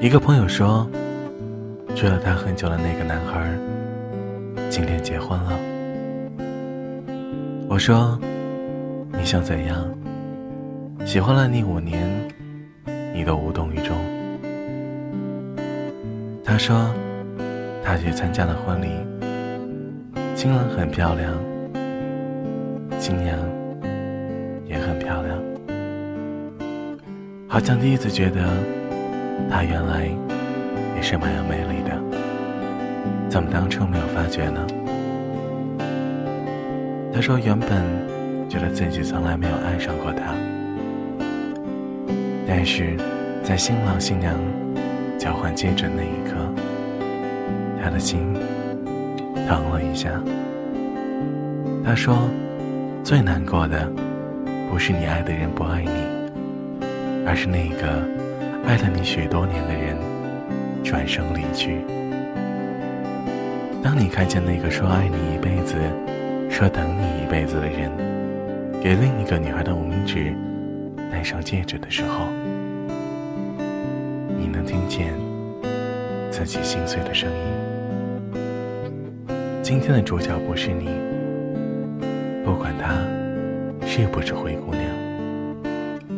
一个朋友说，追了他很久的那个男孩，今天结婚了。我说，你想怎样？喜欢了你五年，你都无动于衷。他说，他去参加了婚礼，新郎很漂亮，新娘也很漂亮，好像第一次觉得。她原来也是蛮有魅力的，怎么当初没有发觉呢？他说原本觉得自己从来没有爱上过他，但是在新郎新娘交换戒指那一刻，他的心疼了一下。他说最难过的不是你爱的人不爱你，而是那个。爱了你许多年的人转身离去。当你看见那个说爱你一辈子、说等你一辈子的人，给另一个女孩的无名指戴上戒指的时候，你能听见自己心碎的声音。今天的主角不是你，不管她是不是灰姑娘，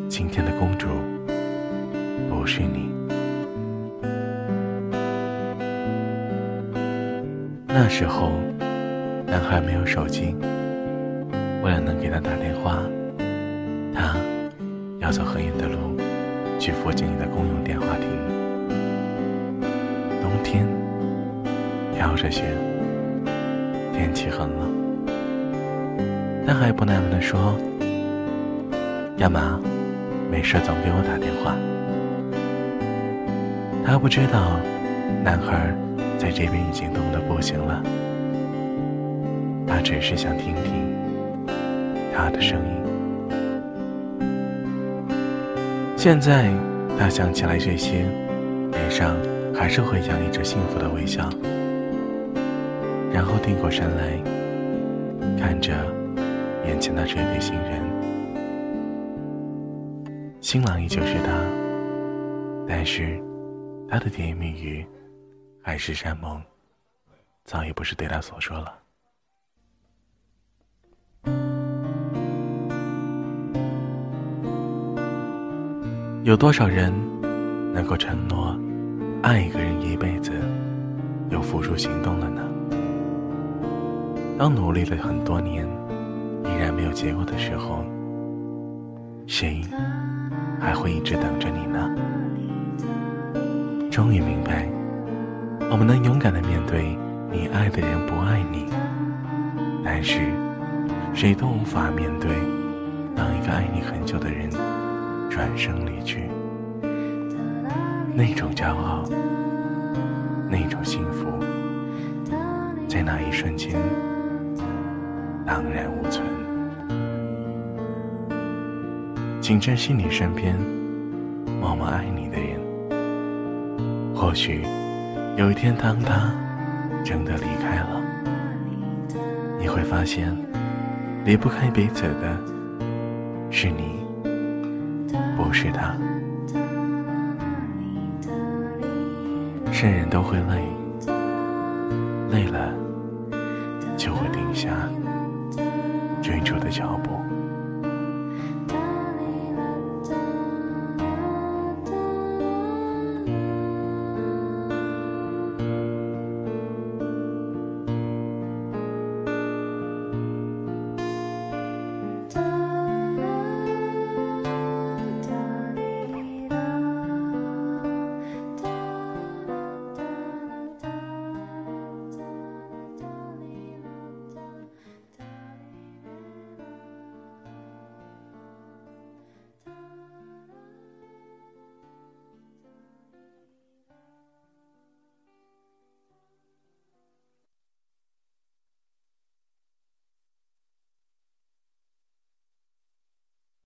今天的公主。不是你。那时候，男孩没有手机，为了能给他打电话，他要走很远的路，去附近的公用电话亭。冬天，飘着雪，天气很冷。男孩不耐烦地说：“干嘛？没事总给我打电话。”他不知道，男孩在这边已经冻得不行了。他只是想听听他的声音。现在他想起来这些，脸上还是会洋溢着幸福的微笑。然后定过神来，看着眼前的这对新人。新郎依旧是他，但是。他的甜言蜜语，海誓山盟，早已不是对他所说了。有多少人能够承诺爱一个人一辈子，又付出行动了呢？当努力了很多年，依然没有结果的时候，谁还会一直等着你呢？终于明白，我们能勇敢的面对你爱的人不爱你，但是谁都无法面对当一个爱你很久的人转身离去，那种骄傲，那种幸福，在那一瞬间荡然无存。请珍惜你身边默默爱你的人。或许有一天，当他真的离开了，你会发现，离不开彼此的是你，不是他。是人都会累，累了就会停下追逐的脚步。